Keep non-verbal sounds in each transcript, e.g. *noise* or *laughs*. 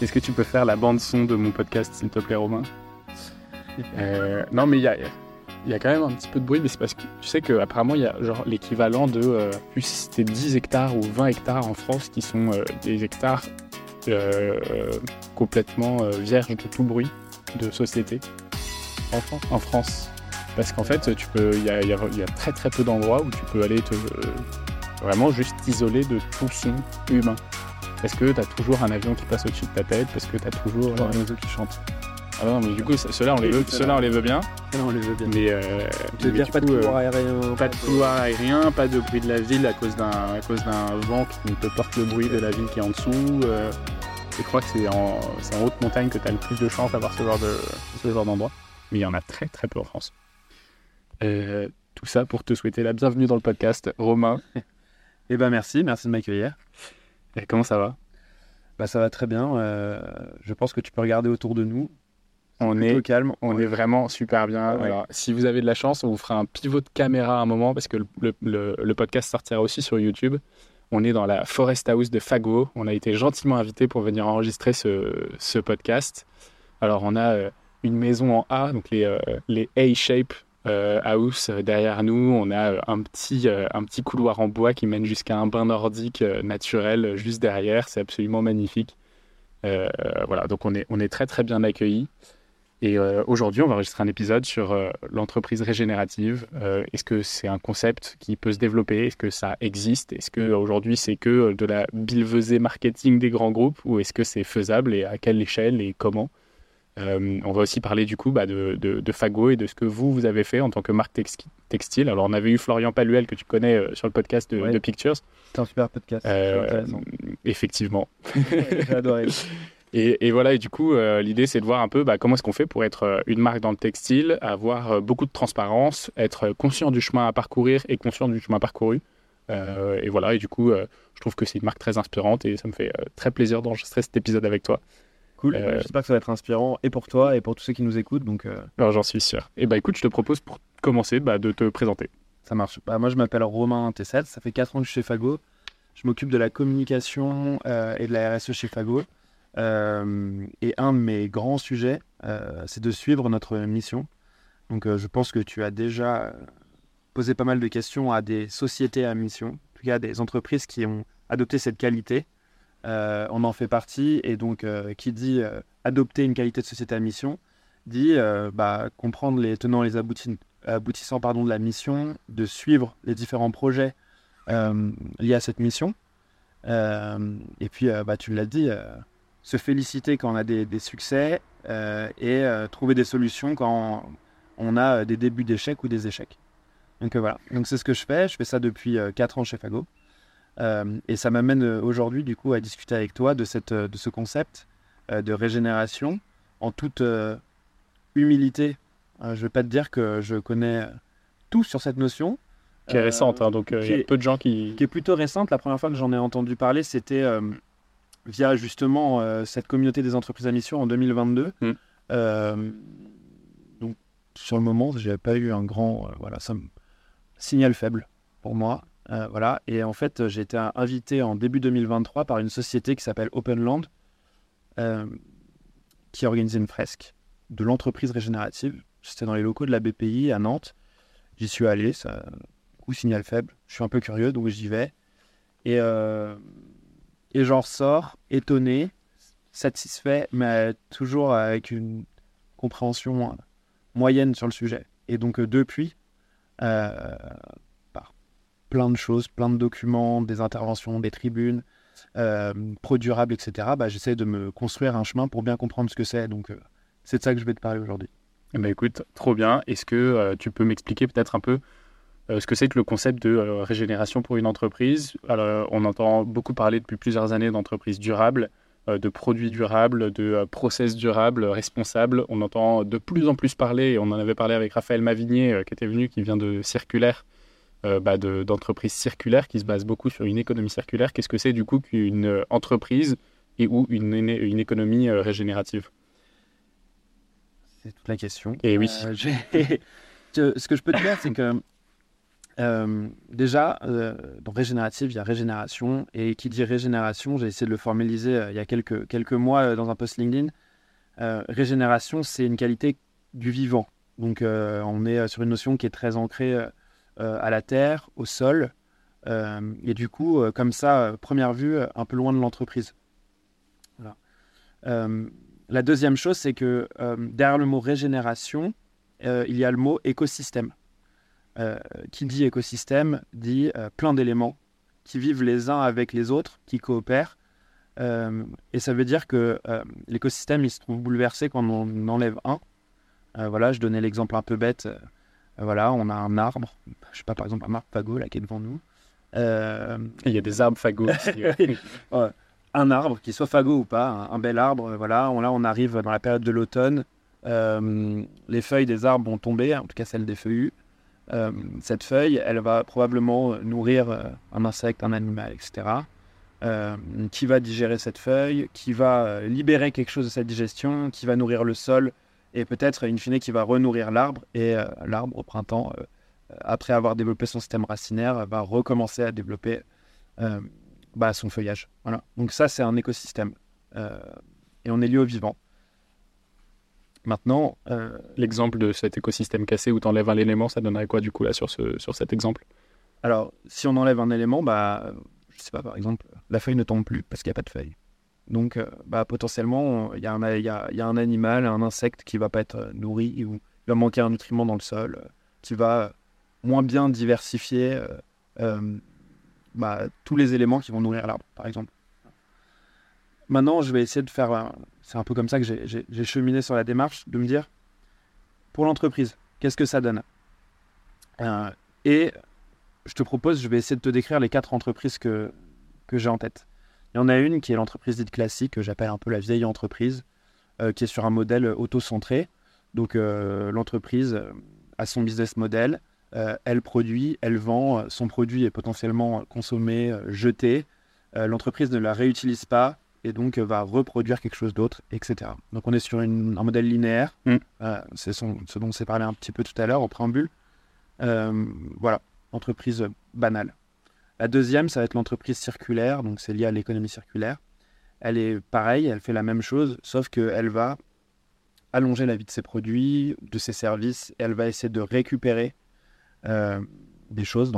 Est-ce que tu peux faire la bande son de mon podcast, s'il te plaît, Romain? Euh, Non, mais il y a, quand même un petit peu de bruit, mais c'est parce que tu sais qu'apparemment, il y a genre l'équivalent de euh, plus si c'était 10 hectares ou 20 hectares en France qui sont euh, des hectares complètement vierges de tout bruit de société. En France. Parce qu'en fait, il y a, y a- très très peu d'endroits où tu peux aller te, vraiment juste t'isoler de tout son humain. Parce que tu as toujours un avion qui passe au-dessus de ta tête, parce que tu as toujours un oiseau qui chante? ah non, mais du coup, ceux-là, on les veut, ceux-là, on les veut bien. Non, on les veut bien. Mais, euh, mais dire pas de coup, euh, couloir aérien pas de couloir aérien, pas de bruit de la ville à cause d'un vent qui te porte le bruit de la ville qui est en dessous. euh, je crois que c'est en, haute montagne que tu as le plus de chance d'avoir ce genre de ce genre d'endroit. Mais il y en a très très peu en France. Euh, tout ça pour te souhaiter la bienvenue dans le podcast. Romain, *laughs* Eh ben merci, merci de m'accueillir. et comment ça va? Bah ça va très bien. euh, je pense que tu peux regarder autour de nous. On est calme. On est vraiment super bien. Ouais. Alors, si vous avez de la chance, on vous fera un pivot de caméra à un moment parce que le, le- le- le podcast sortira aussi sur YouTube. On est dans la Forest House de Fago. On a été gentiment invité pour venir enregistrer ce, ce podcast. Alors, on a euh, une maison en A, donc les, euh, les A-shape house euh, derrière nous. On a euh, un petit, euh, un petit couloir en bois qui mène jusqu'à un bain nordique euh, naturel euh, juste derrière. C'est absolument magnifique. Euh, voilà, donc on est, on est très très bien accueillis. Et euh, aujourd'hui, on va enregistrer un épisode sur euh, l'entreprise régénérative. Euh, Est-ce que c'est un concept qui peut se développer? Est-ce que ça existe? Est-ce que aujourd'hui c'est que euh, de la billevesée marketing des grands groupes? Ou est-ce que c'est faisable et à quelle échelle et comment? Euh, On va aussi parler du coup bah, de, de, de Fago et de ce que vous, vous avez fait en tant que marque texti- textile. Alors on avait eu Florian Paluel que tu connais euh, sur le podcast de, Ouais. de Pictures. C'est un super podcast. Euh, intéressant. effectivement. J'ai adoré. *laughs* Et, et voilà, et du coup, l'idée, c'est de voir un peu bah, comment est-ce qu'on fait pour être une marque dans le textile, avoir beaucoup de transparence, être conscient du chemin à parcourir et conscient du chemin parcouru. Et voilà, et du coup, je trouve que c'est une marque très inspirante et ça me fait très plaisir d'enregistrer cet épisode avec toi. Cool. Euh, J'espère que ça va être inspirant et pour toi et pour tous ceux qui nous écoutent. Donc euh, Alors, j'en suis sûr. Et bah écoute, je te propose pour commencer bah, de te présenter. ça marche. Bah, moi je m'appelle Romain Tessel. Ça fait 4 ans que je suis chez Fago. Je m'occupe de la communication euh, et de la RSE chez Fago. Euh, et un de mes grands sujets, euh, c'est de suivre notre mission. Donc euh, je pense que tu as déjà posé pas mal de questions à des sociétés à mission, en tout cas à des entreprises qui ont adopté cette qualité. Euh, on en fait partie et donc euh, qui dit euh, adopter une qualité de société à mission dit bah, comprendre les tenants et les aboutis- aboutissants pardon, de la mission, de suivre les différents projets liés à cette mission. Et puis, bah, tu l'as dit, se féliciter quand on a des, succès et trouver des solutions quand on a des débuts d'échecs ou des échecs. Donc voilà, c'est ce que je fais. Je fais ça depuis 4 ans chez Fago. Euh, et ça m'amène euh, aujourd'hui du coup à discuter avec toi de, cette, euh, de ce concept de régénération en toute humilité. Euh, je ne vais pas te dire que je connais tout sur cette notion. Qui est récente, hein, donc il y a peu de gens qui. qui est plutôt récente. La première fois que j'en ai entendu parler, c'était via justement euh, cette communauté des entreprises à mission en 2022. Mm. Euh, donc sur le moment, j'ai pas eu un grand, euh, voilà, ça me signal faible pour moi. Euh, voilà. Et en fait, j'ai été invité en début 2023 par une société qui s'appelle Openland, euh, qui a organisé une fresque de l'entreprise régénérative. C'était dans les locaux de la BPI à Nantes. J'y suis allé, ça, coup signal faible. Je suis un peu curieux, donc j'y vais. Et, euh, et j'en ressors étonné, satisfait, mais toujours avec une compréhension euh, moyenne sur le sujet. Et donc euh, depuis, euh, plein de choses, plein de documents, des interventions, des tribunes, euh, pro durable, etc., bah, j'essaie de me construire un chemin pour bien comprendre ce que c'est. Donc euh, c'est de ça que je vais te parler aujourd'hui. Eh ben, écoute, trop bien. Est-ce que euh, tu peux m'expliquer peut-être un peu euh, ce que c'est que le concept de régénération pour une entreprise? On entend beaucoup parler depuis plusieurs années d'entreprises durables, de produits durables, de process durables, responsables. On entend de plus en plus parler, et on en avait parlé avec Raphaël Mavigné qui était venu, qui vient de Circulaire, euh, bah, de- d'entreprises circulaires qui se basent beaucoup sur une économie circulaire. Qu'est-ce que c'est du coup qu'une euh, entreprise et ou une, une économie euh, régénérative? C'est toute la question. Et oui. Euh, *laughs* ce que je peux te dire, c'est que Euh, déjà, euh, dans régénérative, il y a régénération. Et qui dit régénération, j'ai essayé de le formaliser euh, il y a quelques, quelques mois dans un post LinkedIn. régénération, c'est une qualité du vivant. Donc, on est sur une notion qui est très ancrée à la terre, au sol. et du coup, comme ça, première vue, un peu loin de l'entreprise. la deuxième chose, c'est que derrière le mot régénération, il y a le mot écosystème. Euh, qui dit écosystème dit euh, plein d'éléments qui vivent les uns avec les autres, qui coopèrent. Euh, et ça veut dire que l'écosystème, il se trouve bouleversé quand on enlève un. voilà, je donnais l'exemple un peu bête. Voilà, on a un arbre, je sais pas, par exemple un arbre fagot là qui est devant nous. Il y a des arbres fagots *laughs* un arbre, qui soit fagot ou pas, un, bel arbre. Voilà, on, là on arrive dans la période de l'automne. les feuilles des arbres vont tomber, en tout cas celles des feuillus. Euh, cette feuille, elle va probablement nourrir euh, un insecte, un animal, etc. Euh, qui va digérer cette feuille, qui va libérer quelque chose de cette digestion, qui va nourrir le sol et peut-être, in fine, qui va renourrir l'arbre. Et l'arbre, au printemps, après avoir développé son système racinaire, va recommencer à développer bah, son feuillage. Voilà. Donc ça, c'est un écosystème. et on est lié au vivant. Maintenant, euh, l'exemple de cet écosystème cassé où tu enlèves un élément, ça donnerait quoi du coup là sur, ce, sur cet exemple? Alors, si on enlève un élément, bah, je sais pas, par exemple, la feuille ne tombe plus parce qu'il n'y a pas de feuille. Donc, euh, potentiellement, il y, a, un animal, un insecte qui va pas être nourri ou il va manquer un nutriment dans le sol, euh, qui va moins bien diversifier bah, tous les éléments qui vont nourrir l'arbre, par exemple. Maintenant, je vais essayer de faire c'est un peu comme ça que j'ai cheminé sur la démarche, de me dire, pour l'entreprise, qu'est-ce que ça donne? Euh, Et je te propose, je vais essayer de te décrire les quatre entreprises que j'ai en tête. Il y en a une qui est l'entreprise dite classique, que j'appelle un peu la vieille entreprise, euh, qui est sur un modèle auto-centré. Donc euh, l'entreprise a son business model, elle produit, elle vend, son produit est potentiellement consommé, jeté. l'entreprise ne la réutilise pas, et donc euh, va reproduire quelque chose d'autre, etc. Donc on est sur un modèle linéaire, mm. euh, c'est ce dont on s'est parlé un petit peu tout à l'heure au préambule. Euh, voilà, entreprise banale. La deuxième, ça va être l'entreprise circulaire, donc c'est lié à l'économie circulaire. Elle est pareille, elle fait la même chose, sauf qu'elle va allonger la vie de ses produits, de ses services, elle va essayer de récupérer des choses.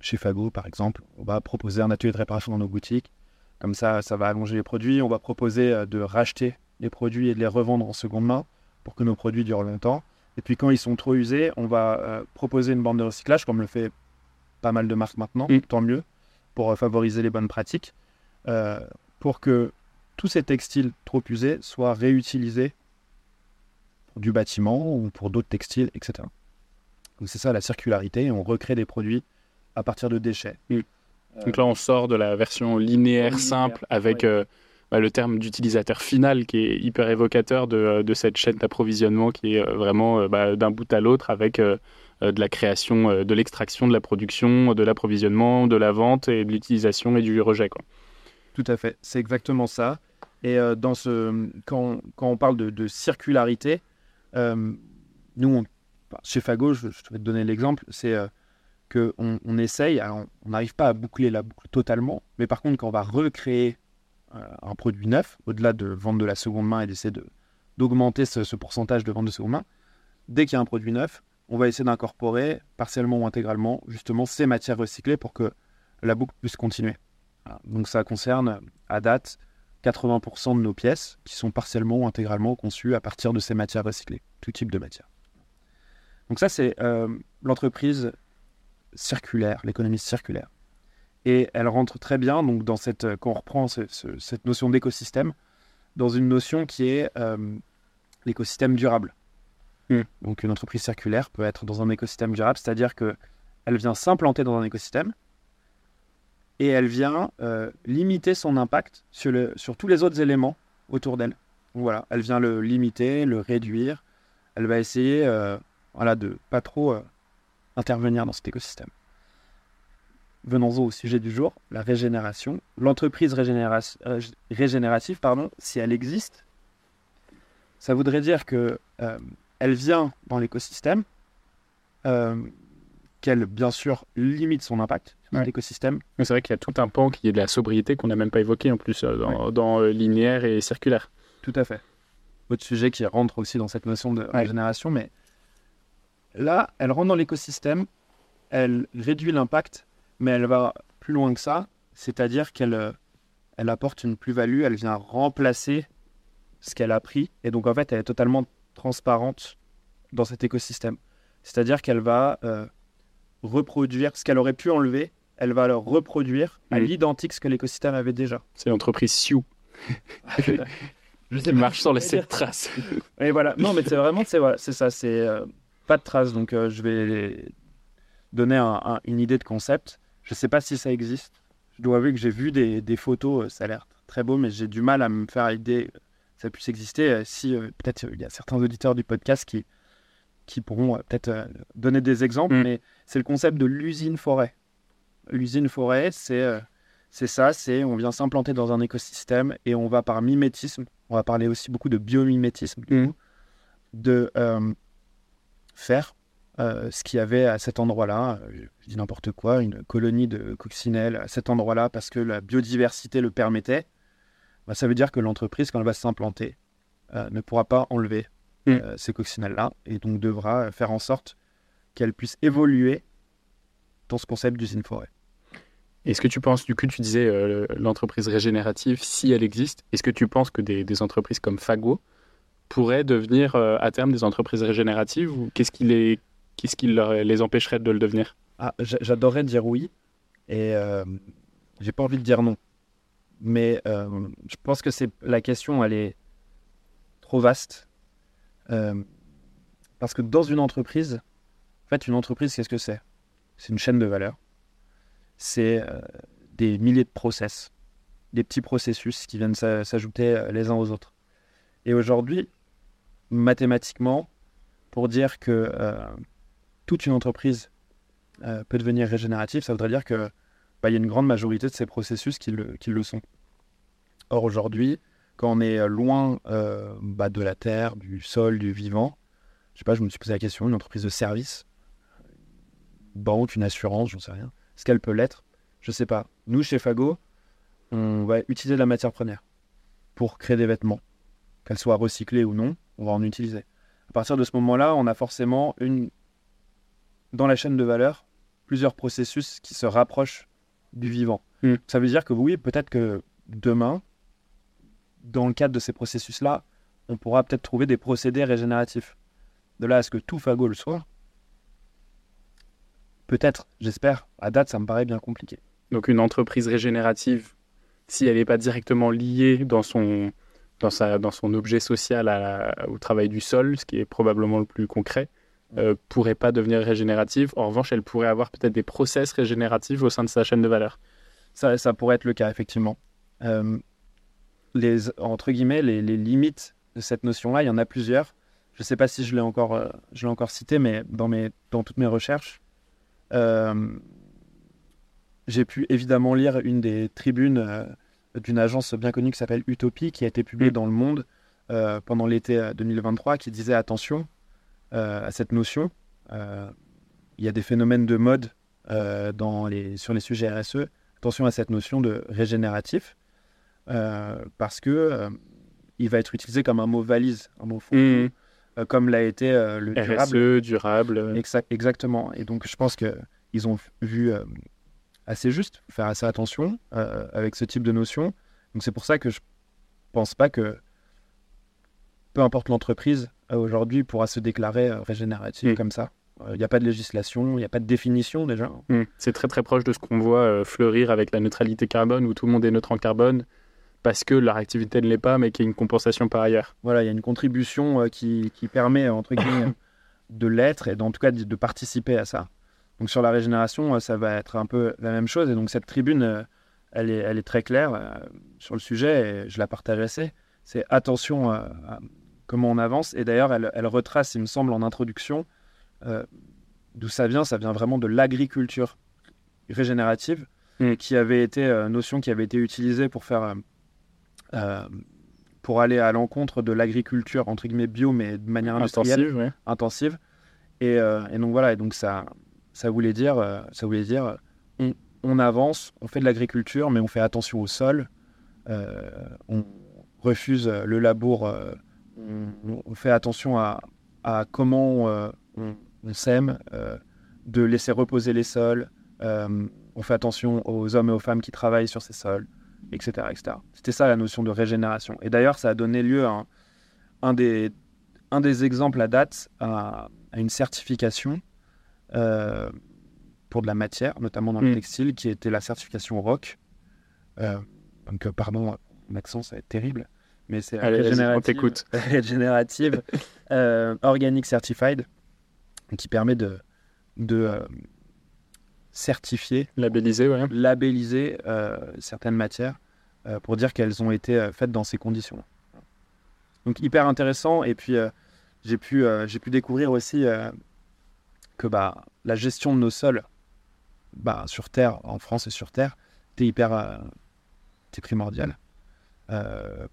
Chez Fago, par exemple, on va proposer un atelier de réparation dans nos boutiques comme ça, ça va allonger les produits. On va proposer euh, de racheter les produits et de les revendre en seconde main pour que nos produits durent longtemps. Et puis quand ils sont trop usés, on va euh, proposer une bande de recyclage, comme le fait pas mal de marques maintenant, mm. tant mieux, pour euh, favoriser les bonnes pratiques, pour que tous ces textiles trop usés soient réutilisés pour du bâtiment ou pour d'autres textiles, etc. Donc c'est ça la circularité, on recrée des produits à partir de déchets. Mm. Donc là, on sort de la version linéaire, simple avec euh, bah, le terme d'utilisateur final qui est hyper évocateur de, euh, cette chaîne d'approvisionnement qui est euh, vraiment bah, d'un bout à l'autre avec de la création, de l'extraction, de la production, de l'approvisionnement, de la vente et de l'utilisation et du rejet. Quoi. Tout à fait, c'est exactement ça. Et dans ce, quand, quand, on parle de, circularité, nous, chez Fago, je, je, vais te donner l'exemple, c'est qu'on on essaye, on n'arrive pas à boucler la boucle totalement, mais par contre, quand on va recréer euh, un produit neuf, au-delà de vendre de la seconde main et d'essayer d'augmenter ce, pourcentage de vente de seconde main, dès qu'il y a un produit neuf, on va essayer d'incorporer partiellement ou intégralement justement ces matières recyclées pour que la boucle puisse continuer. Donc ça concerne à date 80% de nos pièces qui sont partiellement ou intégralement conçues à partir de ces matières recyclées, tout type de matière. Donc ça c'est euh, l'entreprise circulaire, l'économie circulaire. Et elle rentre très bien, dans cette, euh, quand on reprend cette notion d'écosystème, dans une notion qui est euh, l'écosystème durable. Hmm. Donc une entreprise circulaire peut être dans un écosystème durable, c'est-à-dire que elle vient s'implanter dans un écosystème et elle vient euh, limiter son impact sur, sur tous les autres éléments autour d'elle. Voilà, elle vient le limiter, le réduire. Elle va essayer, voilà, de pas trop intervenir dans cet écosystème. Venons-en au sujet du jour, la régénération. L'entreprise euh, régénérative, pardon, si elle existe, ça voudrait dire que euh, elle vient dans l'écosystème, euh, qu'elle, bien sûr, limite son impact sur Ouais. l'écosystème. Mais C'est vrai qu'il y a tout un pan qui est de la sobriété qu'on n'a même pas évoqué en plus euh, dans, dans, euh, linéaire et circulaire. Tout à fait. Autre sujet qui rentre aussi dans cette notion de Ouais. régénération, mais là, elle rentre dans l'écosystème, elle réduit l'impact, mais elle va plus loin que ça, c'est-à-dire qu'elle elle apporte une plus-value, elle vient remplacer ce qu'elle a pris, et donc en fait, elle est totalement transparente dans cet écosystème. C'est-à-dire qu'elle va euh, reproduire ce qu'elle aurait pu enlever, elle va le reproduire à Mhm. l'identique ce que l'écosystème avait déjà. C'est l'entreprise Sioux *laughs* Je qui marche je vais sept traces. *laughs* Et voilà, non, mais c'est vraiment, c'est voilà, c'est ça, c'est euh, pas de traces. Donc, euh, je vais donner un- un- une idée de concept. Je sais pas si ça existe. Je dois avouer que j'ai vu des, des photos, euh, ça a l'air très beau, mais j'ai du mal à me faire l'idée que ça puisse exister. Euh, Si euh, peut-être euh, il y a certains auditeurs du podcast qui, qui pourront peut-être donner des exemples, Mm. mais c'est le concept de l'usine forêt. L'usine forêt, c'est c'est ça, c'est on vient s'implanter dans un écosystème et on va par mimétisme, on va parler aussi beaucoup de biomimétisme, du Mm. coup, de euh, faire euh, ce qu'il y avait à cet endroit-là, je dis n'importe quoi, une colonie de coccinelles à cet endroit-là parce que la biodiversité le permettait, bah, ça veut dire que l'entreprise, quand elle va s'implanter, euh, ne pourra pas enlever Mm. euh, ces coccinelles-là et donc devra faire en sorte qu'elle puisse évoluer dans ce concept d'usine forêt. Est-ce que tu penses, du coup, tu disais euh, l'entreprise régénérative, si elle existe, est-ce que tu penses que des, des entreprises comme Fago pourraient devenir euh, à terme des entreprises régénératives ou qu'est-ce qui, les, qu'est-ce qui leur- les empêcherait de le devenir? Ah, j'a- j'adorerais dire oui et j'ai pas envie de dire non. Mais euh, je pense que c'est la question, elle est trop vaste. Euh, parce que dans une entreprise, en fait, une entreprise, qu'est-ce que c'est? C'est une chaîne de valeur. C'est euh, des milliers de process, des petits processus qui viennent s'a- s'ajouter les uns aux autres. Et aujourd'hui, mathématiquement, pour dire que toute une entreprise peut devenir régénérative, ça voudrait dire que bah, il y a une grande majorité de ces processus qui le, qui le sont. Or aujourd'hui, quand on est loin euh, bah, de la terre, du sol, du vivant, je sais pas, je me suis posé la question, une entreprise de service, une banque, une assurance, j'en sais rien, est-ce qu'elle peut l'être? Je sais pas. Nous, chez Fago, on va utiliser de la matière première pour créer des vêtements, qu'elles soient recyclées ou non, on va en utiliser. À partir de ce moment-là, on a forcément une dans la chaîne de valeur plusieurs processus qui se rapprochent du vivant. Mm. Ça veut dire que oui, peut-être que demain, dans le cadre de ces processus-là, on pourra peut-être trouver des procédés régénératifs. De là à ce que tout fagot le soit, peut-être, j'espère. À date, ça me paraît bien compliqué. Donc une entreprise régénérative, si elle n'est pas directement liée dans son, dans sa, dans son objet social à au travail du sol, ce qui est probablement le plus concret, euh, pourrait pas devenir régénérative. En revanche, elle pourrait avoir peut-être des process régénératifs au sein de sa chaîne de valeur. Ça, ça pourrait être le cas, effectivement. Euh, les, entre guillemets, les, les limites de cette notion-là, il y en a plusieurs. Je ne sais pas si je l'ai encore, euh, je l'ai encore cité, mais dans, mes, dans toutes mes recherches, euh, j'ai pu évidemment lire une des tribunes d'une agence bien connue qui s'appelle Utopie, qui a été publiée Mm. dans Le Monde pendant l'été euh, 2023, qui disait attention à cette notion. Euh, il y a des phénomènes de mode euh, dans les, sur les sujets RSE. Attention à cette notion de régénératif, euh, parce que euh, il va être utilisé comme un mot valise, un mot fond, Mmh. euh, comme l'a été euh, le durable. RSE, durable. euh, Exact- exactement. Et donc, je pense qu'ils ont vu euh, assez juste, faire assez attention euh, avec ce type de notion. Donc, c'est pour ça que je pense pas que peu importe l'entreprise, euh, aujourd'hui, pourra se déclarer euh, régénérative Mm. comme ça. Il n'y a pas de législation, il n'y a pas de définition déjà. Mm. C'est très très proche de ce qu'on voit euh, fleurir avec la neutralité carbone, où tout le monde est neutre en carbone, parce que leur activité ne l'est pas, mais qu'il y a une compensation par ailleurs. Voilà, il y a une contribution euh, qui, qui permet, entre guillemets, *coughs* de l'être et en tout cas de, de participer à ça. Donc sur la régénération, euh, ça va être un peu la même chose. Et donc cette tribune, euh, elle est, elle est très claire euh, sur le sujet et je la partage assez. C'est attention euh, à comment on avance. Et d'ailleurs, elle, elle retrace, il me semble, en introduction, euh, d'où ça vient. Ça vient vraiment de l'agriculture régénérative, Mm. qui avait été, euh, notion qui avait été utilisée pour faire... euh, pour aller à l'encontre de l'agriculture entre guillemets bio mais de manière industrielle Intensive, ouais. intensive et, et donc voilà et donc ça ça voulait dire, ça voulait dire on, on avance, on fait de l'agriculture, mais on fait attention au sol, on refuse le labour, on, on fait attention à, à comment euh, on, on sème, euh, de laisser reposer les sols, euh, on fait attention aux hommes et aux femmes qui travaillent sur ces sols, etc. etc. C'était ça la notion de régénération. Et d'ailleurs, ça a donné lieu à un, un des, un des exemples à date à, à une certification euh, pour de la matière, notamment dans le Mm. textile, qui était la certification ROC. Euh, donc, euh, pardon, mon accent, ça va être terrible, mais c'est t'écoute. *laughs* régénérative euh, Organic Certified, qui permet de, de euh, certifier, Labellisé, ouais. labelliser euh, certaines matières euh, pour dire qu'elles ont été faites dans ces conditions. Donc hyper intéressant. Et puis j'ai pu, j'ai pu découvrir aussi que bah, la gestion de nos sols bah, sur Terre, en France et sur Terre, était hyper était primordial. Euh,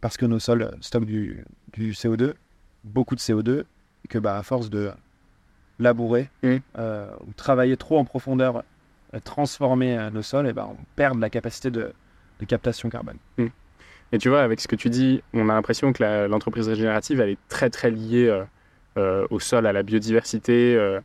parce que nos sols stockent du, du CO2, beaucoup de CO2, et que bah, à force de labourer Mhm. euh, ou travailler trop en profondeur, euh, transformer euh, nos sols, et bah, on perd la capacité de, de captation carbone. Et tu vois, avec ce que tu dis, on a l'impression que l'entreprise régénérative, elle est très très liée euh, euh, au sol, à la biodiversité. euh.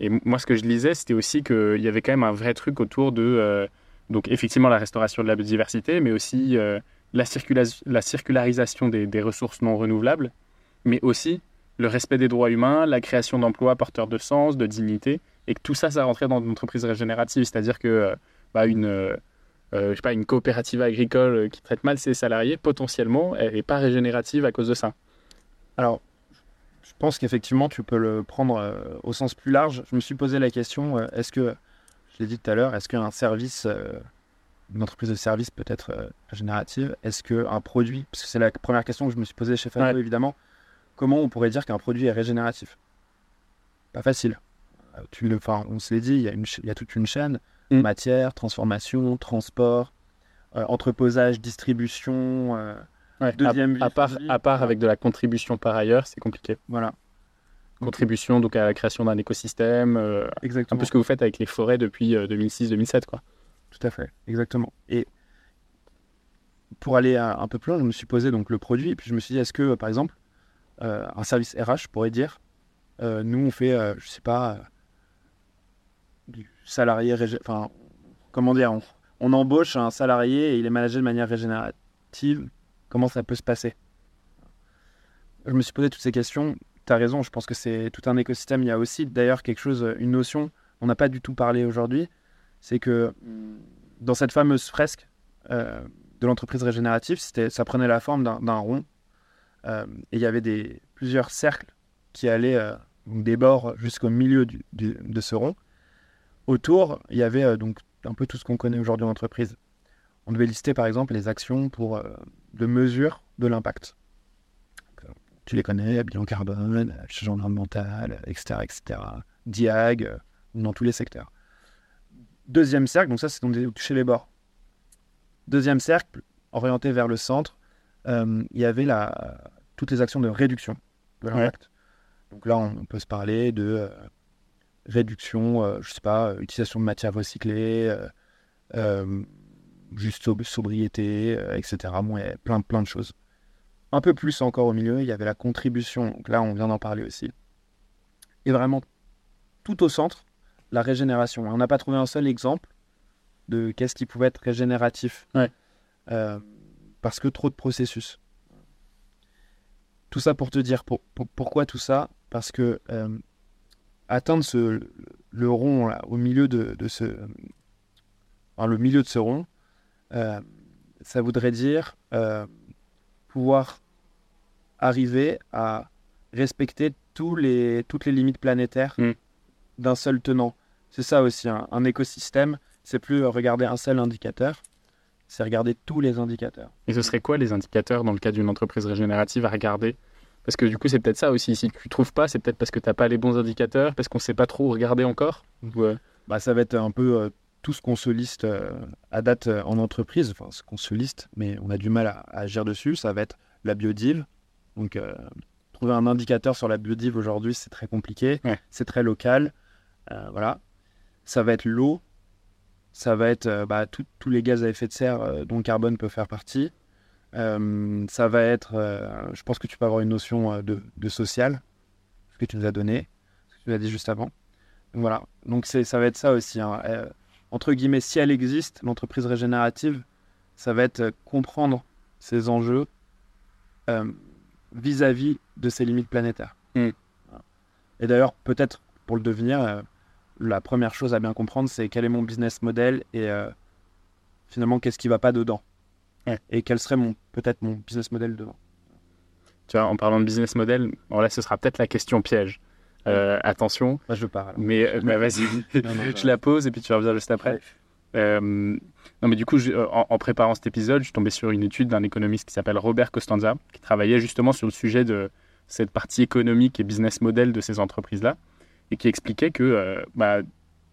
et moi, ce que je lisais, c'était aussi qu'il y avait quand même un vrai truc autour de, euh, donc effectivement, la restauration de la biodiversité, mais aussi euh, la, circula- la circularisation des, des ressources non renouvelables, mais aussi le respect des droits humains, la création d'emplois porteurs de sens, de dignité, et que tout ça, ça rentrait dans une entreprise régénérative, c'est-à-dire que euh, bah, une, euh, euh, je sais pas, une coopérative agricole qui traite mal ses salariés, potentiellement, elle n'est pas régénérative à cause de ça. Alors, je pense qu'effectivement, tu peux le prendre au sens plus large. Je me suis posé la question, est-ce que, je l'ai dit tout à l'heure, est-ce qu'un service, une entreprise de service peut être euh, régénérative Est-ce qu'un produit, parce que c'est la première question que je me suis posée chez Ouais. évidemment, comment on pourrait dire qu'un produit est régénératif? Pas facile. Euh, Tu le, on se l'est dit, il y, a une ch- il y a toute une chaîne, Mm. matière, transformation, transport, euh, entreposage, distribution, euh, Ouais, Deuxième vie à, à part, à part avec de la contribution par ailleurs, c'est compliqué. voilà. Contribution donc à la création d'un écosystème, euh, un Exactement. peu ce que vous faites avec les forêts depuis euh, 2006-2007. quoi. Tout à fait, exactement. Et pour aller un, peu plus loin, je me suis posé donc le produit, et puis je me suis dit, est-ce que, par exemple, euh, un service RH pourrait dire, euh, nous on fait, euh, je sais pas, euh, du salarié, enfin, comment dire, on, on embauche un salarié et il est managé de manière régénérative, comment ça peut se passer? Je me suis posé toutes ces questions. Tu as raison, je pense que c'est tout un écosystème. Il y a aussi d'ailleurs quelque chose, une notion, on n'a pas du tout parlé aujourd'hui, c'est que dans cette fameuse fresque euh, de l'entreprise régénérative, ça prenait la forme d'un, rond. euh, et il y avait des, plusieurs cercles qui allaient euh, des bords jusqu'au milieu de ce rond. Autour, il y avait donc un peu tout ce qu'on connaît aujourd'hui en entreprise. On devait lister par exemple les actions pour, de mesure de l'impact. Tu les connais, bilan carbone, changement environnemental, etc., etc. Diag, dans tous les secteurs. Deuxième cercle, donc ça c'est donc toucher les bords. Deuxième cercle, orienté vers le centre, euh, il y avait la, toutes les actions de réduction de l'impact. Donc là, on peut se parler de euh, réduction, euh, je sais pas, euh, utilisation de matières recyclées, juste sob- sobriété, etc. Bon, il y a plein, plein de choses. Un peu plus encore au milieu, il y avait la contribution. Donc là, on vient d'en parler aussi. Et vraiment, tout au centre, la régénération. On n'a pas trouvé un seul exemple de qu'est-ce qui pouvait être régénératif. Ouais. Euh, parce que trop de processus. Tout ça pour te dire pour- pour- pourquoi tout ça? Parce que euh, atteindre ce, le rond là, au milieu de, de ce, enfin, le milieu de ce rond, euh, ça voudrait dire pouvoir arriver à respecter tous les, toutes les limites planétaires Mm. D'un seul tenant. C'est ça aussi, un, un écosystème, c'est plus euh, regarder un seul indicateur, c'est regarder tous les indicateurs. Et ce serait quoi les indicateurs dans le cas d'une entreprise régénérative à regarder? Parce que du coup, c'est peut-être ça aussi. Si tu trouves pas, c'est peut-être parce que tu n'as pas les bons indicateurs, parce qu'on ne sait pas trop où regarder encore? Ou, euh, Bah, ça va être un peu euh, tout ce qu'on se liste euh, à date euh, en entreprise, enfin ce qu'on se liste, mais on a du mal à, à agir dessus. Ça va être la biodive. Donc, euh, trouver un indicateur sur la biodive aujourd'hui, c'est très compliqué. Ouais. C'est très local. Euh, voilà. ça va être l'eau, ça va être euh, bah, tout- tous les gaz à effet de serre euh, dont le carbone peut faire partie. Euh, ça va être, euh, je pense que tu peux avoir une notion de, de social, ce que tu nous as donné, ce que tu as dit juste avant. Donc voilà, donc ça va être ça aussi. hein. Euh, entre guillemets, si elle existe, l'entreprise régénérative, ça va être comprendre ces enjeux vis-à-vis de ses limites planétaires. Mm. Voilà. Et d'ailleurs, peut-être pour le devenir, la première chose à bien comprendre, c'est quel est mon business model et euh, finalement qu'est-ce qui va pas dedans. Ouais. Et quel serait mon peut-être mon business model dedans. Tu vois, en parlant de business model, bon là, ce sera peut-être la question piège. Euh, attention, Moi, je pars. alors. mais euh, bah, vas-y, *laughs* non, je la pose et puis tu reviens juste après. Ouais. Non, mais du coup, je- en, en préparant cet épisode, je suis tombé sur une étude d'un économiste qui s'appelle Robert Costanza, qui travaillait justement sur le sujet de cette partie économique et business model de ces entreprises-là, et qui expliquait que euh, bah,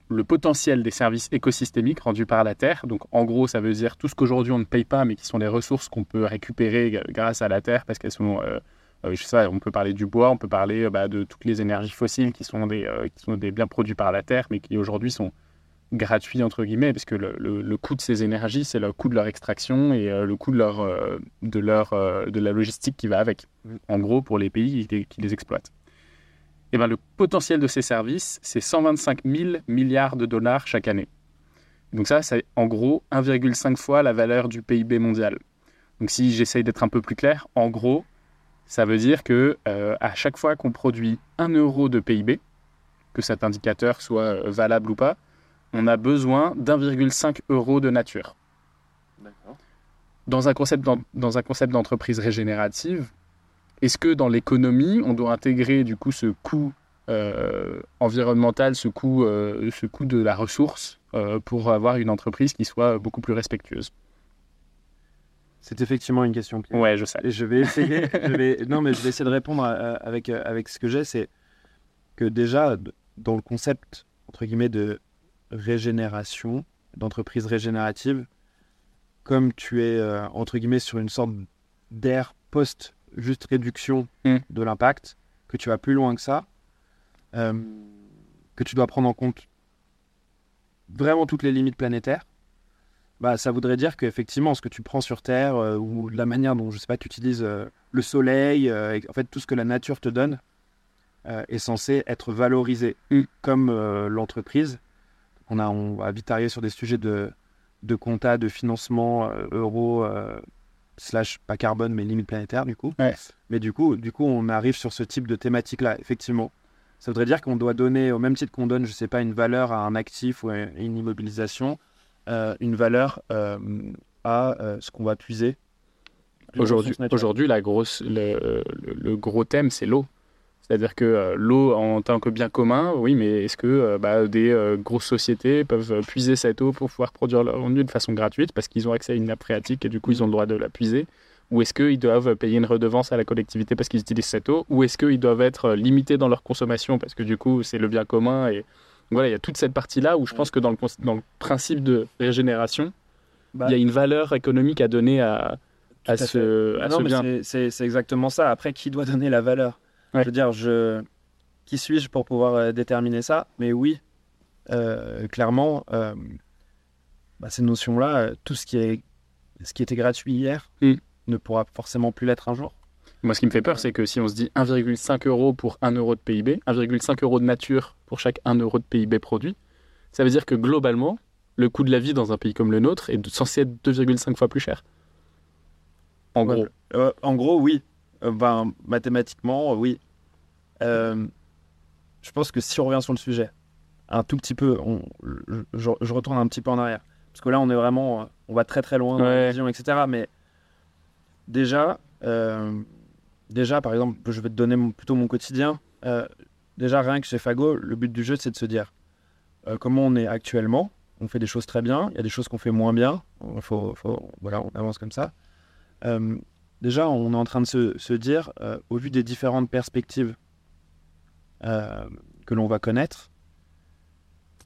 le potentiel des services écosystémiques rendus par la Terre, donc en gros, ça veut dire tout ce qu'aujourd'hui on ne paye pas, mais qui sont les ressources qu'on peut récupérer g- grâce à la Terre, parce qu'elles sont euh, euh, je sais pas, on peut parler du bois, on peut parler euh, bah, de toutes les énergies fossiles qui sont des, euh, qui sont des biens produits par la Terre, mais qui aujourd'hui sont gratuits, entre guillemets, parce que le, le- le coût de ces énergies, c'est le coût de leur extraction et euh, le coût de, leur, euh, de, leur, euh, de la logistique qui va avec, en gros, pour les pays qui, qui les exploitent. Et ben, le potentiel de ces services, c'est 125 000 milliards de dollars chaque année. Donc ça, c'est en gros 1,5 fois la valeur du PIB mondial. Donc si j'essaye d'être un peu plus clair, en gros, ça veut dire que euh, à chaque fois qu'on produit 1 euro de PIB, que cet indicateur soit euh, valable ou pas, on a besoin d'1,5 euro de nature. Dans un concept d'entreprise régénérative, est-ce que dans l'économie, on doit intégrer du coup ce coût euh, environnemental, ce coût, euh, ce coût de la ressource euh, pour avoir une entreprise qui soit beaucoup plus respectueuse? C'est effectivement une question. piège. Ouais, je sais. Et je vais essayer. *laughs* je vais, non, mais je vais essayer de répondre à- à- avec, avec ce que j'ai. C'est que déjà, dans le concept, entre guillemets, de régénération, d'entreprise régénérative, comme tu es, euh, entre guillemets, sur une sorte d'ère post juste réduction Mm. de l'impact, que tu vas plus loin que ça, euh, que tu dois prendre en compte vraiment toutes les limites planétaires, bah, ça voudrait dire qu'effectivement, ce que tu prends sur Terre, euh, ou la manière dont, je sais pas, tu utilises euh, le soleil, et- en fait, tout ce que la nature te donne, est censé être valorisé, Mm. comme l'entreprise. On, a, on va vite arriver sur des sujets de, de compta, de financement, euh, euro, slash, pas carbone, mais limite planétaire, du coup. Ouais. Mais du coup, du coup, on arrive sur ce type de thématique-là, effectivement. Ça voudrait dire qu'on doit donner, au même titre qu'on donne, je sais pas, une valeur à un actif ou à une immobilisation, euh, une valeur euh, à euh, ce qu'on va puiser. Aujourd'hui, aujourd'hui la grosse, le, le- le gros thème, c'est l'eau. C'est-à-dire que euh, l'eau en tant que bien commun, oui, mais est-ce que euh, bah, des euh, grosses sociétés peuvent puiser cette eau pour pouvoir produire leur revenu de façon gratuite parce qu'ils ont accès à une nappe phréatique et du coup ils ont le droit de la puiser? Ou est-ce qu'ils doivent payer une redevance à la collectivité parce qu'ils utilisent cette eau? Ou est-ce qu'ils doivent être limités dans leur consommation parce que du coup c'est le bien commun et voilà, il y a toute cette partie-là où je pense que dans le, cons- dans le principe de régénération, Bah, il y a une valeur économique à donner à, à, à ce, à non, ce bien. c'est exactement ça. Après, qui doit donner la valeur? Ouais. Je veux dire, je... qui suis-je pour pouvoir euh, déterminer ça? Mais oui, euh, clairement, euh, bah, ces notions-là, euh, tout ce qui, est... ce qui était gratuit hier Mm. ne pourra forcément plus l'être un jour. Moi, ce qui me fait peur, c'est que si on se dit 1,5 euro pour 1 euro de PIB, 1,5 euro de nature pour chaque 1 euro de PIB produit, ça veut dire que globalement, le coût de la vie dans un pays comme le nôtre est censé être 2,5 fois plus cher. En gros. Euh, en gros, oui. Euh, ben, mathématiquement, euh, oui. Euh, je pense que si on revient sur le sujet, un tout petit peu, on- je, retourne un petit peu en arrière. Parce que là, on est vraiment, on va très très loin dans la vision, etc. Mais déjà, euh, déjà, par exemple, je vais te donner mon- plutôt mon quotidien. Euh, déjà, rien que chez Fago, le but du jeu, c'est de se dire euh, comment on est actuellement. On fait des choses très bien, il y a des choses qu'on fait moins bien. Il faut, faut- voilà, on avance comme ça. Déjà, on est en train de se, se dire, euh, au vu des différentes perspectives euh, que l'on va connaître,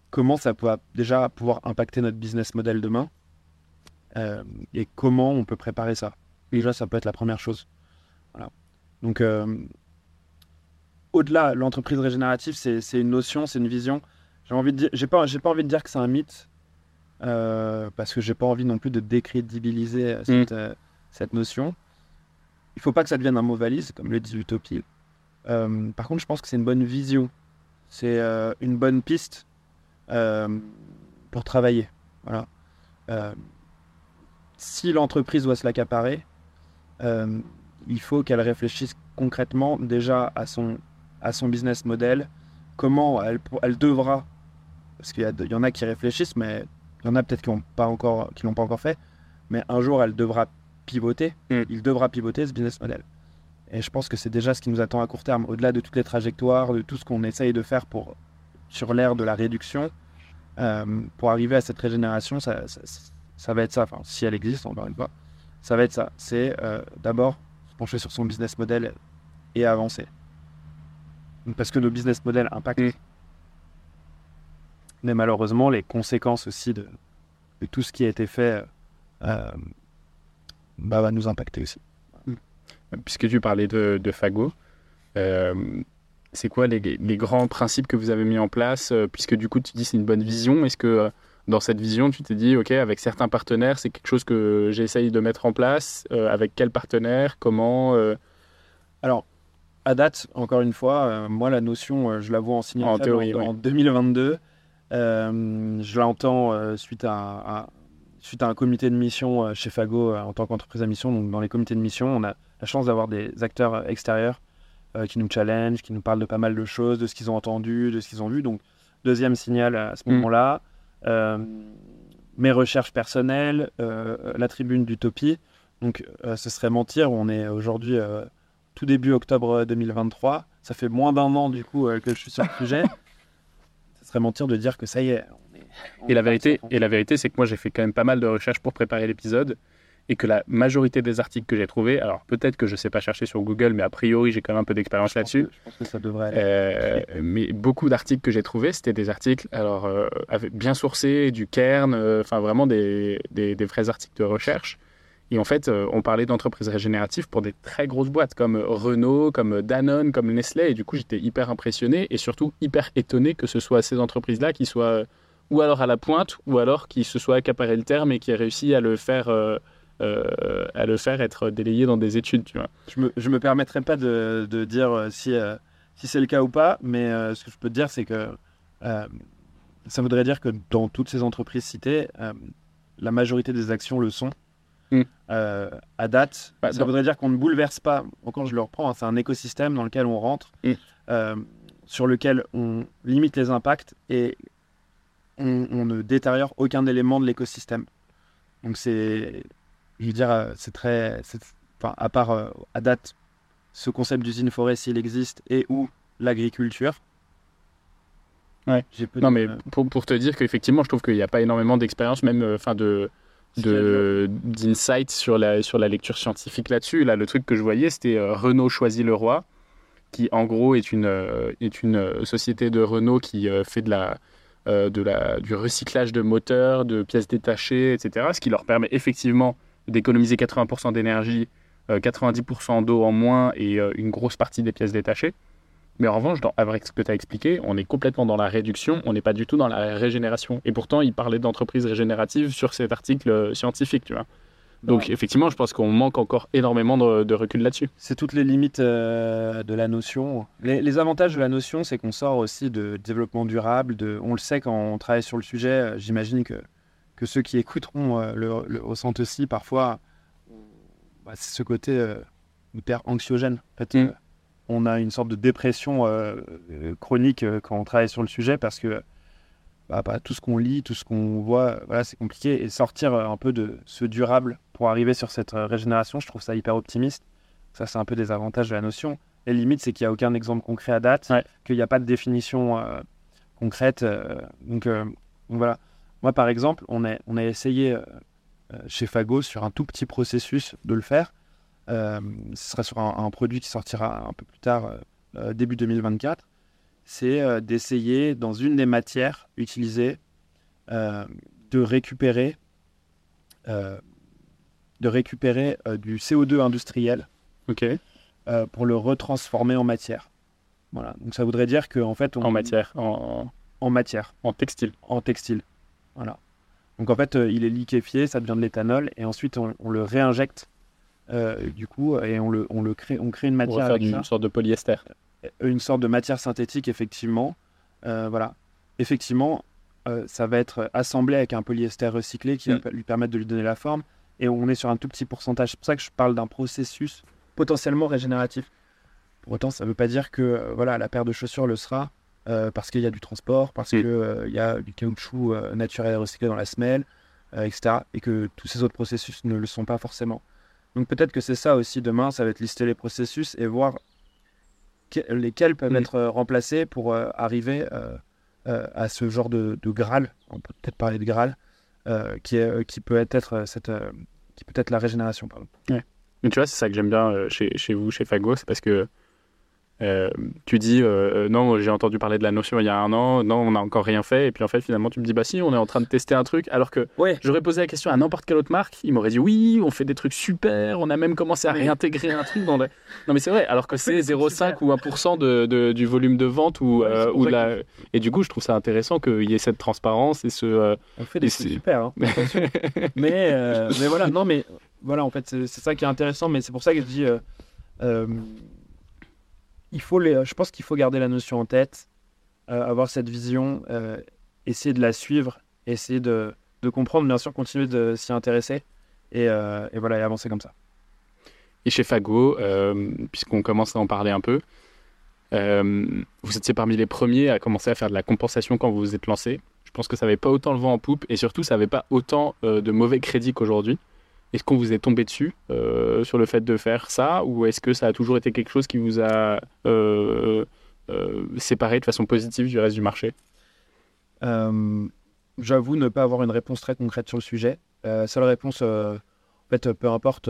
comment ça peut déjà pouvoir impacter notre business model demain euh, et comment on peut préparer ça. Déjà, ça peut être la première chose. Voilà. Donc, au-delà, l'entreprise régénérative, c'est une notion, c'est une vision. J'ai envie de dire, j'ai pas, envie de dire que c'est un mythe, parce que j'ai pas envie non plus de décrédibiliser cette, euh, cette notion. Il faut pas que ça devienne un mot valise, comme le dit Utopie. Euh, par contre, je pense que c'est une bonne vision. C'est euh, une bonne piste euh, pour travailler. Voilà. Si l'entreprise doit se l'accaparer, il faut qu'elle réfléchisse concrètement déjà à son, à son business model, comment elle, elle devra, parce qu'il y, y en a qui réfléchissent, mais il y en a peut-être qui qui l'ont pas encore fait, mais un jour elle devra pivoter, Mm. il devra pivoter ce business model. Et je pense que c'est déjà ce qui nous attend à court terme, au-delà de toutes les trajectoires, de tout ce qu'on essaye de faire pour, sur l'ère de la réduction, euh, pour arriver à cette régénération, ça, ça- ça va être ça, enfin si elle existe, encore une fois, ça va être ça. C'est euh, d'abord se pencher sur son business model et avancer. Parce que nos business models impactent. Mm. Mais malheureusement, les conséquences aussi de, de tout ce qui a été fait euh, bah, va nous impacter aussi. Puisque tu parlais de, de Fago, euh, c'est quoi les, les grands principes que vous avez mis en place euh, Puisque du coup, tu dis c'est une bonne vision. Est-ce que euh, dans cette vision, tu t'es dit, OK, avec certains partenaires, c'est quelque chose que j'essaye de mettre en place Euh, Avec quel partenaire Comment euh, Alors, à date, encore une fois, euh, moi, la notion, euh, je la vois en signe En théorie, en, oui. en 2022. Euh, je l'entends euh, suite, à, à- suite à un comité de mission euh, chez Fago euh, en tant qu'entreprise à mission. Donc, dans les comités de mission, on a la chance d'avoir des acteurs euh, extérieurs qui nous challenge, qui nous parlent de pas mal de choses, de ce qu'ils ont entendu, de ce qu'ils ont vu. Donc, deuxième signal à ce Mm. moment-là. Euh, mes recherches personnelles, euh, la tribune d'Utopie. Donc, euh, ce serait mentir. On est aujourd'hui tout début octobre 2023. Ça fait moins d'un an, du coup, que je suis sur le sujet. *laughs* Serait mentir de dire que ça y est. on est- on Et la vérité, et la vérité, c'est que moi j'ai fait quand même pas mal de recherches pour préparer l'épisode et que la majorité des articles que j'ai trouvés, alors peut-être que je sais pas chercher sur Google, mais a priori j'ai quand même un peu d'expérience là-dessus. Je pense que ça devrait aller. Euh, mais beaucoup d'articles que j'ai trouvés, c'était des articles alors euh, bien sourcés, du cairn, euh, enfin vraiment des, des, des vrais articles de recherche. Et en fait, euh, on parlait d'entreprises régénératives pour des très grosses boîtes comme Renault, comme Danone, comme Nestlé. Et du coup, j'étais hyper impressionné et surtout hyper étonné que ce soit ces entreprises-là qui soient euh, ou alors à la pointe, ou alors qui se soient accaparé le terme et qui aient réussi à le faire, euh, à le faire être délayé dans des études. Tu vois. Je me, je me permettrai pas de, de dire si, si c'est le cas ou pas, mais ce que je peux te dire, c'est que ça voudrait dire que dans toutes ces entreprises citées, la majorité des actions le sont. Mm. Euh, à date, Bah, ça voudrait dire qu'on ne bouleverse pas, encore je le reprends, hein, c'est un écosystème dans lequel on rentre, Mm. euh, sur lequel on limite les impacts et on, on ne détériore aucun élément de l'écosystème. Donc c'est, je veux dire, euh, c'est très, enfin, à part euh, à date, ce concept d'usine forêt s'il existe et ou l'agriculture. Ouais. Peu Non, mais pour, pour te dire qu'effectivement, je trouve qu'il n'y a pas énormément d'expérience, même enfin de d'insight sur la sur la lecture scientifique là-dessus. Là, le truc que je voyais, c'était euh, Renault choisit le roi, qui en gros est une euh, est une euh, société de Renault qui fait de la de la du recyclage de moteurs, de pièces détachées, etc. Ce qui leur permet effectivement d'économiser 80% d'énergie, euh, 90% d'eau en moins et une grosse partie des pièces détachées. Mais en revanche, dans, avec ce que tu as expliqué, on est complètement dans la réduction, on n'est pas du tout dans la régénération. Et pourtant, il parlait d'entreprises régénératives sur cet article euh, scientifique, tu vois. Donc, effectivement, je pense qu'on manque encore énormément de, de recul là-dessus. C'est toutes les limites euh, de la notion. Les, les avantages de la notion, c'est qu'on sort aussi de développement durable. De, on le sait quand on travaille sur le sujet. euh, J'imagine que, que ceux qui écouteront euh, le, le aussi parfois. bah, c'est ce côté euh, hyper anxiogène. En fait, Mm. On a une sorte de dépression euh, euh, chronique euh, quand on travaille sur le sujet parce que bah, bah, tout ce qu'on lit, tout ce qu'on voit, voilà, c'est compliqué. Et sortir un peu de ce durable pour arriver sur cette régénération, je trouve ça hyper optimiste. Ça, c'est un peu des avantages de la notion. Les limites, c'est qu'il n'y a aucun exemple concret à date, Ouais. qu'il n'y a pas de définition euh, concrète. euh, donc, donc voilà. Moi, par exemple, on a, on a essayé chez Fago sur un tout petit processus de le faire. Euh, ce sera sur un, un produit qui sortira un peu plus tard, euh, euh, début 2024. C'est d'essayer, dans une des matières utilisées, de récupérer, de récupérer du CO2 industriel Ok. euh, pour le retransformer en matière. Voilà. Donc ça voudrait dire que en fait, on, En matière. En... en matière, En textile. en textile. Voilà. Donc en fait, euh, il est liquéfié, ça devient de l'éthanol, et ensuite on, on le réinjecte euh, du coup, et on le, on le crée, on crée une On matière va faire avec du- ça. une sorte de polyester. une sorte de matière synthétique, effectivement. Euh, voilà. Effectivement, euh, ça va être assemblé avec un polyester recyclé qui Mm. va lui permettre de lui donner la forme. Et on est sur un tout petit pourcentage. C'est pour ça que je parle d'un processus potentiellement régénératif. Pour autant, ça ne veut pas dire que euh, voilà, la paire de chaussures le sera euh, parce qu'il y a du transport, parce Mm. qu'il y a du caoutchouc euh, naturel recyclé dans la semelle, euh, etc. Et que tous ces autres processus ne le sont pas forcément. Donc peut-être que c'est ça aussi demain, ça va être lister les processus et voir que- lesquels peuvent Mm. être euh, remplacés pour euh, arriver euh, à ce genre de, de Graal. On peut peut-être parler de Graal, qui, est, qui peut être cette, qui peut être la régénération. Pardon. Mais tu vois, c'est ça que j'aime bien chez, chez vous, chez Fago, c'est parce que euh, tu dis euh, euh, non, j'ai entendu parler de la notion il y a un an, non, on n'a encore rien fait, et puis en fait, finalement, tu me dis bah si, on est en train de tester un truc, alors que Ouais. j'aurais posé la question à n'importe quelle autre marque, il m'aurait dit oui, on fait des trucs super, on a même commencé à réintégrer un truc dans le. *laughs* Non, mais c'est vrai, alors que c'est c'est 0,5 super. ou 1% de, de- du volume de vente ou, Ouais, euh, ou de la. Et du coup, je trouve ça intéressant qu'il y ait cette transparence et ce. On fait des trucs super. hein. *laughs* mais, mais voilà, non, mais voilà, en fait, c'est ça qui est intéressant. Mais c'est pour ça que je dis, il faut je pense qu'il faut garder la notion en tête, euh, avoir cette vision, euh, essayer de la suivre, essayer de, comprendre, bien sûr, continuer de s'y intéresser et, euh, voilà, et avancer comme ça. Et chez Fago, puisqu'on commence à en parler un peu, vous étiez parmi les premiers à commencer à faire de la compensation quand vous vous êtes lancé. Je pense que ça n'avait pas autant le vent en poupe et surtout ça n'avait pas autant de mauvais crédits qu'aujourd'hui. Est-ce qu'on vous est tombé dessus euh, sur le fait de faire ça ou est-ce que ça a toujours été quelque chose qui vous a euh, euh, séparé de façon positive du reste du marché? J'avoue ne pas avoir une réponse très concrète sur le sujet. Seule réponse, en fait, peu importe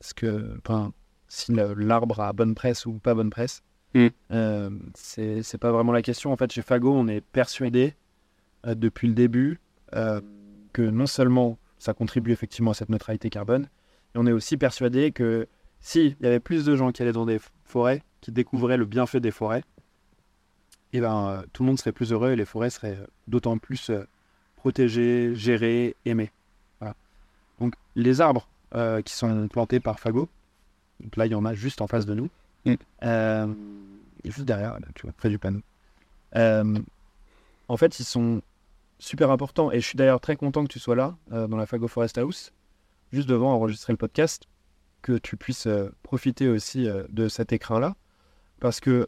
ce que, enfin, si l'arbre a bonne presse ou pas bonne presse, Mm. euh, c'est c'est pas vraiment la question. En fait, chez Fago, on est persuadé euh, depuis le début euh, que non seulement ça contribue effectivement à cette neutralité carbone, mais on est aussi persuadé que s'il y avait plus de gens qui allaient dans des forêts, qui découvraient le bienfait des forêts, eh ben, euh, tout le monde serait plus heureux et les forêts seraient euh, d'autant plus euh, protégées, gérées, aimées. Voilà. Donc les arbres euh, qui sont plantés par Fago, donc là il y en a juste en face de nous, Mm. juste derrière, là, tu vois, près du panneau. En fait, ils sont super importants et je suis d'ailleurs très content que tu sois là euh, dans la Fago Forest House, juste devant enregistrer le podcast, que tu puisses euh, profiter aussi euh, de cet écrin-là, parce que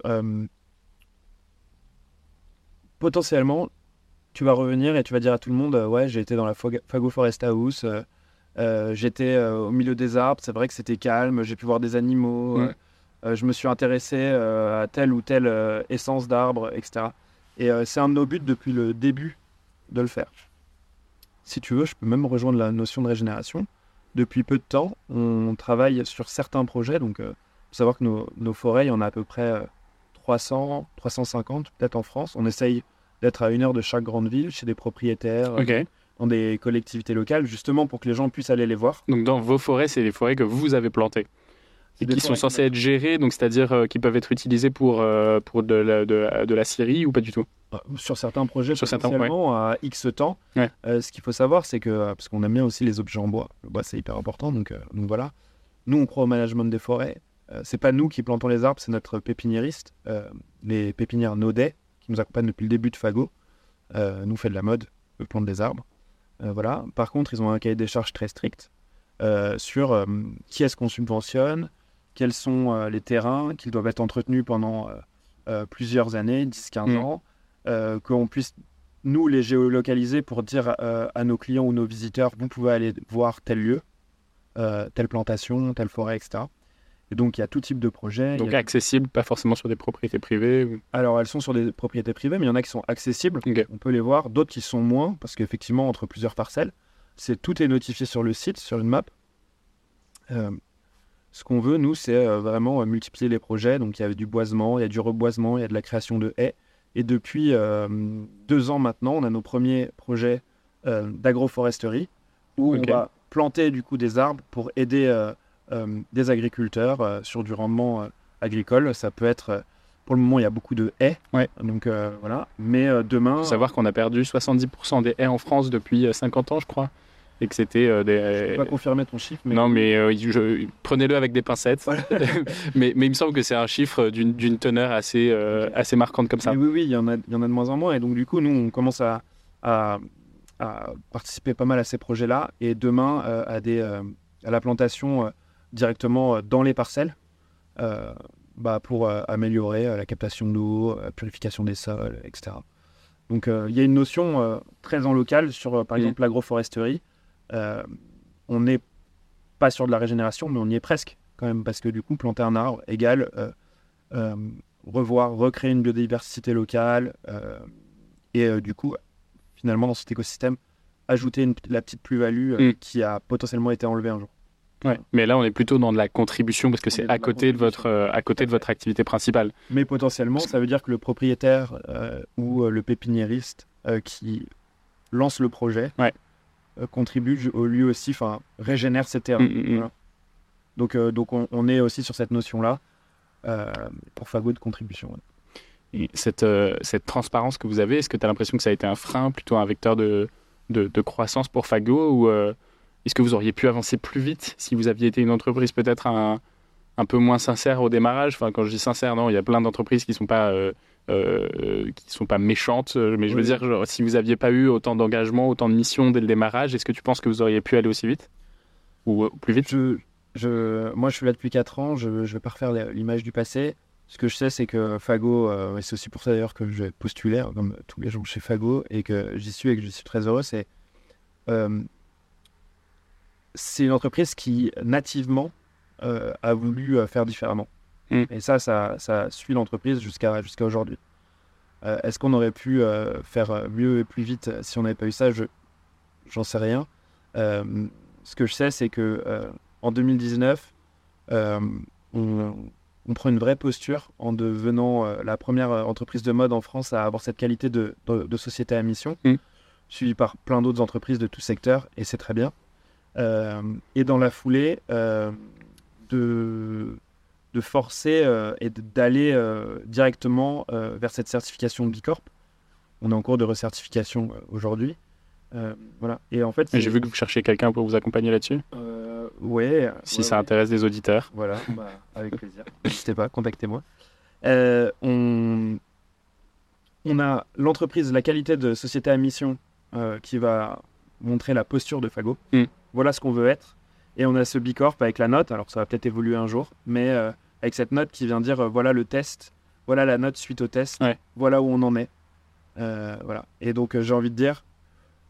potentiellement, tu vas revenir et tu vas dire à tout le monde Ouais, j'ai été dans la Fago Forest House, j'étais au milieu des arbres, c'est vrai que c'était calme, j'ai pu voir des animaux, Mm. je me suis intéressé à telle ou telle essence d'arbre, etc. Et c'est un de nos buts depuis le début de le faire. Si tu veux, je peux même rejoindre la notion de régénération. Depuis peu de temps, on travaille sur certains projets. Donc, il faut savoir que nos, nos forêts, il y en a à peu près euh, 300, 350 peut-être en France. On essaye d'être à une heure de chaque grande ville, chez des propriétaires, euh, dans des collectivités locales, justement pour que les gens puissent aller les voir. Donc dans vos forêts, c'est les forêts que vous avez plantées et qui sont censées être gérées, donc c'est-à-dire euh, qui peuvent être utilisées pour, euh, pour de, la, de, de la scierie ou pas du tout? Euh, Sur certains projets, Sur certains, potentiellement, à X temps. Ouais. Euh, ce qu'il faut savoir, c'est que, parce qu'on aime bien aussi les objets en bois, le bois c'est hyper important, donc, donc voilà. Nous, on croit au management des forêts. C'est pas nous qui plantons les arbres, c'est notre pépiniériste, les pépinières Naudet, qui nous accompagnent depuis le début de Fago. Nous, fait de la mode, eux plantent des arbres. Voilà. Par contre, ils ont un cahier des charges très strict sur qui est-ce qu'on subventionne, quels sont euh, les terrains, qu'ils doivent être entretenus pendant euh, euh, plusieurs années, 10-15 Mm. ans, qu'on puisse nous les géolocaliser pour dire euh, à nos clients ou nos visiteurs, vous pouvez aller voir tel lieu, euh, telle plantation, telle forêt, etc. Et donc il y a tout type de projet. Donc a- accessibles, pas forcément sur des propriétés privées. ou- Alors elles sont sur des propriétés privées, mais il y en a qui sont accessibles. On peut les voir, d'autres qui sont moins, parce qu'effectivement, entre plusieurs parcelles, c'est tout est notifié sur le site, sur une map. Euh, ce qu'on veut, nous, c'est euh, vraiment euh, multiplier les projets. Donc, il y a du boisement, il y a du reboisement, il y a de la création de haies. Et depuis euh, deux ans maintenant, on a nos premiers projets d'agroforesterie où on va planter du coup des arbres pour aider des agriculteurs sur du rendement agricole. Ça peut être pour le moment, il y a beaucoup de haies. Ouais. Donc euh, voilà. Mais euh, demain. faut savoir qu'on a perdu 70% des haies en France depuis euh, 50 ans, je crois. Et que c'était euh, Je des. peux pas confirmer ton chiffre, mais. Non, mais euh, je- prenez-le avec des pincettes. *laughs* mais, mais il me semble que c'est un chiffre d'une d'une teneur assez, euh, assez marquante comme ça. Mais oui, oui, il y, en a, il y en a de moins en moins. Et donc, du coup, nous, on commence à, à, à participer pas mal à ces projets-là. Et demain, euh, à, des, euh, à la plantation euh, directement euh, dans les parcelles euh, bah, pour euh, améliorer euh, la captation d'eau, la purification des sols, etc. Donc, euh, il y a une notion euh, très en local sur, euh, par exemple, l'agroforesterie. Euh, on n'est pas sur de la régénération, mais on y est presque quand même, parce que du coup, planter un arbre égale euh, euh, revoir, recréer une biodiversité locale et du coup, finalement, dans cet écosystème, ajouter une- la petite plus-value Mm. qui a potentiellement été enlevée un jour. Ouais. Mais là, on est plutôt dans de la contribution parce que c'est à côté de votre, euh, à côté de votre activité principale. Mais potentiellement, ça veut dire que le propriétaire euh, ou euh, le pépiniériste qui lance le projet Ouais. Euh, contribue au lui aussi, enfin, régénère ses terrains. Mm, mm, mm. Voilà. Donc, euh, donc on, on est aussi sur cette notion-là euh, pour Fago de contribution. ouais. Et cette, euh, cette transparence que vous avez, est-ce que tu as l'impression que ça a été un frein, plutôt un vecteur de, de, de croissance pour Fago Ou euh, est-ce que vous auriez pu avancer plus vite si vous aviez été une entreprise peut-être un, un peu moins sincère au démarrage Enfin, quand je dis sincère, non, il y a plein d'entreprises qui ne sont, pas, euh, euh, qui sont pas méchantes, euh, mais je veux Oui. dire, genre, si vous n'aviez pas eu autant d'engagement, autant de missions dès le démarrage, est-ce que tu penses que vous auriez pu aller aussi vite Ou euh, plus vite? Je, je, moi, je suis là depuis 4 ans, je ne vais pas refaire l'image du passé. Ce que je sais, c'est que Fago, et c'est aussi pour ça d'ailleurs que je postulais, hein, comme tous les gens chez Fago, et que j'y suis et que je suis très heureux, c'est c'est une entreprise qui nativement a voulu euh, faire différemment. Mm. Et ça, ça, ça suit l'entreprise jusqu'à jusqu'à aujourd'hui. Euh, Est-ce qu'on aurait pu euh, faire euh, mieux et plus vite euh, si on n'avait pas eu ça? Je j'en sais rien. Euh, ce que je sais, c'est que euh, en 2019, euh, on, on prend une vraie posture en devenant euh, la première euh, entreprise de mode en France à avoir cette qualité de, de- de société à mission, Mm. suivie par plein d'autres entreprises de tout secteur, et c'est très bien. Euh, et dans la foulée, euh, de, de forcer euh, et de- d'aller euh, directement euh, vers cette certification B Corp. On est en cours de recertification euh, aujourd'hui. Euh, voilà. Et en fait, J'ai vu que vous cherchiez quelqu'un pour vous accompagner là-dessus, euh, ouais. si ouais, ça ouais. intéresse des auditeurs. Voilà, *laughs* bah, avec plaisir. N'hésitez pas, contactez-moi. Euh, on, on a l'entreprise, la qualité de société à mission euh, qui va montrer la posture de Fago. Mm. Voilà ce qu'on veut être. Et on a ce B Corp avec la note, alors ça va peut-être évoluer un jour, mais euh, avec cette note qui vient dire euh, voilà le test, voilà la note suite au test, Ouais. voilà où on en est. Euh, voilà. Et donc j'ai envie de dire,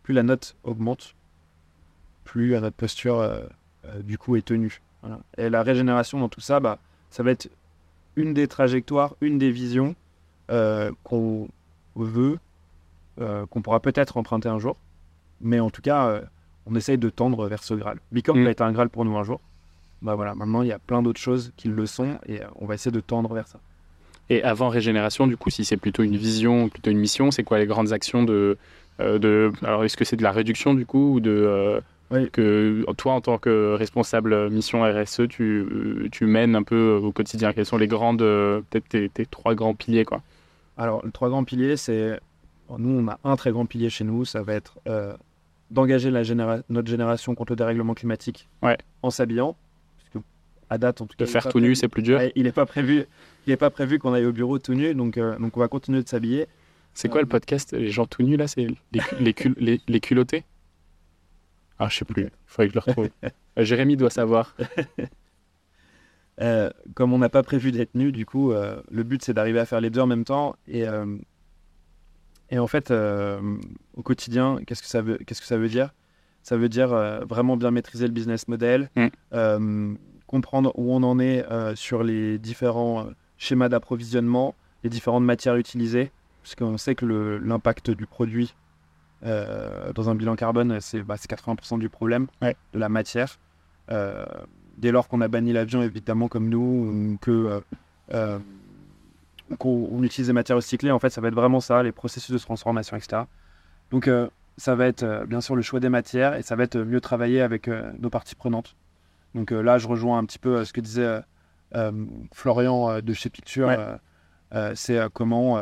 plus la note augmente, plus notre posture du coup est tenue. Voilà. Et la régénération dans tout ça, bah, ça va être une des trajectoires, une des visions qu'on veut, qu'on pourra peut-être emprunter un jour. Mais en tout cas, on essaye de tendre vers ce Graal. Bicorp Mm. va être un Graal pour nous un jour. Bah voilà, maintenant il y a plein d'autres choses qui le sont et euh, on va essayer de tendre vers ça. Et avant régénération, du coup, si c'est plutôt une vision, plutôt une mission, c'est quoi les grandes actions de, euh, de alors est-ce que c'est de la réduction du coup ou de euh, Oui. que toi en tant que responsable mission RSE, tu, tu mènes un peu au quotidien? Quelles sont les grandes, peut-être tes, tes trois grands piliers quoi? Alors, les trois grands piliers, c'est. Nous, on a un très grand pilier chez nous, ça va être euh, d'engager généra- notre génération contre le dérèglement climatique Ouais. en s'habillant. À date, en tout cas. De faire tout nu, c'est plus dur. Ouais, il n'est pas prévu. Il est pas prévu qu'on aille au bureau tout nu, donc, euh, donc on va continuer de s'habiller. C'est quoi Euh, le podcast Les gens tout nus là, c'est les, les, cul- les, les culottés? Ah, je sais plus. Il faudrait que je le retrouve. *laughs* Euh, Jérémy doit savoir. Euh, comme on n'a pas prévu d'être nu, du coup, euh, le but c'est d'arriver à faire les deux en même temps. Et, euh, et en fait, euh, au quotidien, qu'est-ce que ça veut, qu'est-ce que ça veut dire? Ça veut dire euh, vraiment bien maîtriser le business model, Mm. euh, comprendre où on en est sur les différents schémas d'approvisionnement, les différentes matières utilisées, parce qu'on sait que le- l'impact du produit dans un bilan carbone, c'est bah, c'est 80% du problème Ouais. de la matière. Dès lors qu'on a banni l'avion, évidemment, comme nous, ou que qu'on on utilise des matières recyclées, en fait, ça va être vraiment ça, les processus de transformation, etc. Donc, euh, ça va être euh, bien sûr le choix des matières et ça va être mieux travailler avec euh, nos parties prenantes. Donc euh, là, je rejoins un petit peu euh, ce que disait euh, euh, Florian euh, de chez Picture. Ouais. Euh, c'est comment,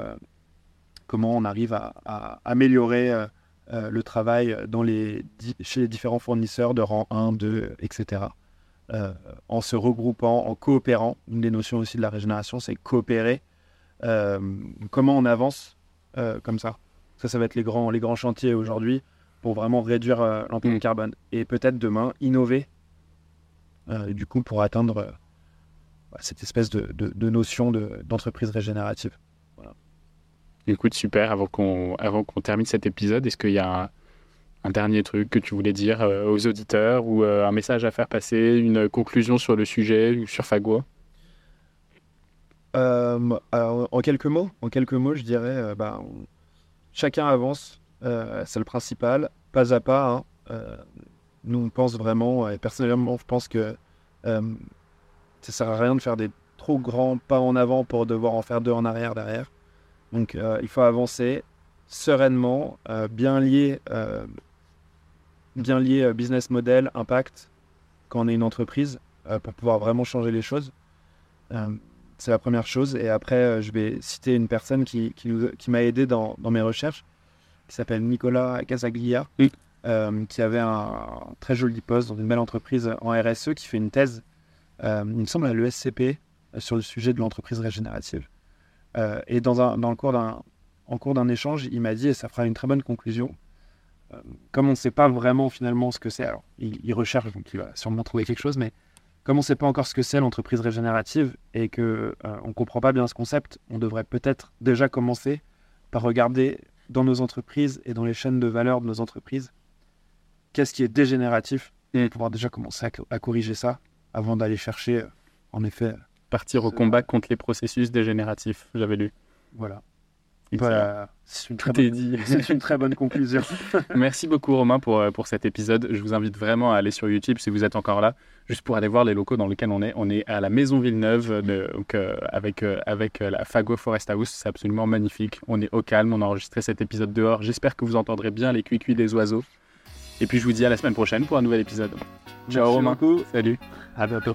comment on arrive à, à améliorer le travail dans les, chez les différents fournisseurs de rang 1, 2, etc. en se regroupant, en coopérant. Une des notions aussi de la régénération, c'est coopérer. Comment on avance comme ça? Ça, ça va être les grands, les grands chantiers aujourd'hui pour vraiment réduire euh, l'empreinte mm. carbone. Et peut-être demain, innover, euh, du coup, pour atteindre euh, cette espèce de, de, notion d'entreprise régénérative. Voilà. Écoute, super. Avant qu'on termine cet épisode, est-ce qu'il y a un, dernier truc que tu voulais dire aux auditeurs ou un message à faire passer, une conclusion sur le sujet ou sur Fagua en quelques mots, en quelques mots, je dirais, bah, chacun avance euh, c'est le principal, pas à pas. Hein. Euh, nous, on pense vraiment, et personnellement, je pense que euh, ça sert à rien de faire des trop grands pas en avant pour devoir en faire deux en arrière derrière. Donc, il faut avancer sereinement, bien lié, bien lié business model, impact, quand on est une entreprise, pour pouvoir vraiment changer les choses. C'est la première chose. Et après, je vais citer une personne qui, qui, m'a aidé dans, dans, mes recherches qui s'appelle Nicolas Casaglia, euh, qui avait un très joli poste dans une belle entreprise en RSE, qui fait une thèse, euh, il me semble à l'ESCP, euh, sur le sujet de l'entreprise régénérative. et dans, un, dans le cours d'un, en cours d'un échange, il m'a dit, et ça fera une très bonne conclusion, comme on ne sait pas vraiment finalement ce que c'est, alors il, recherche, donc il va sûrement trouver quelque chose, mais comme on ne sait pas encore ce que c'est l'entreprise régénérative et qu'on on ne comprend pas bien ce concept, on devrait peut-être déjà commencer par regarder dans nos entreprises et dans les chaînes de valeur de nos entreprises, qu'est-ce qui est dégénératif et pouvoir déjà commencer à, corriger ça avant d'aller chercher, euh, en effet. Partir au combat contre les processus dégénératifs, j'avais lu. Voilà. Voilà, c'est une, très bonne, une très bonne conclusion. *laughs* Merci beaucoup Romain pour, euh, pour cet épisode. Je vous invite vraiment à aller sur YouTube si vous êtes encore là, juste pour aller voir les locaux dans lesquels on est. On est à la Maison Villeneuve de, donc, euh, avec, euh, avec la Fago Forest House. C'est absolument magnifique. On est au calme, on a enregistré cet épisode dehors. J'espère que vous entendrez bien les cuicuis des oiseaux. Et puis je vous dis à la semaine prochaine pour un nouvel épisode. Ciao Romain. Salut. À bientôt.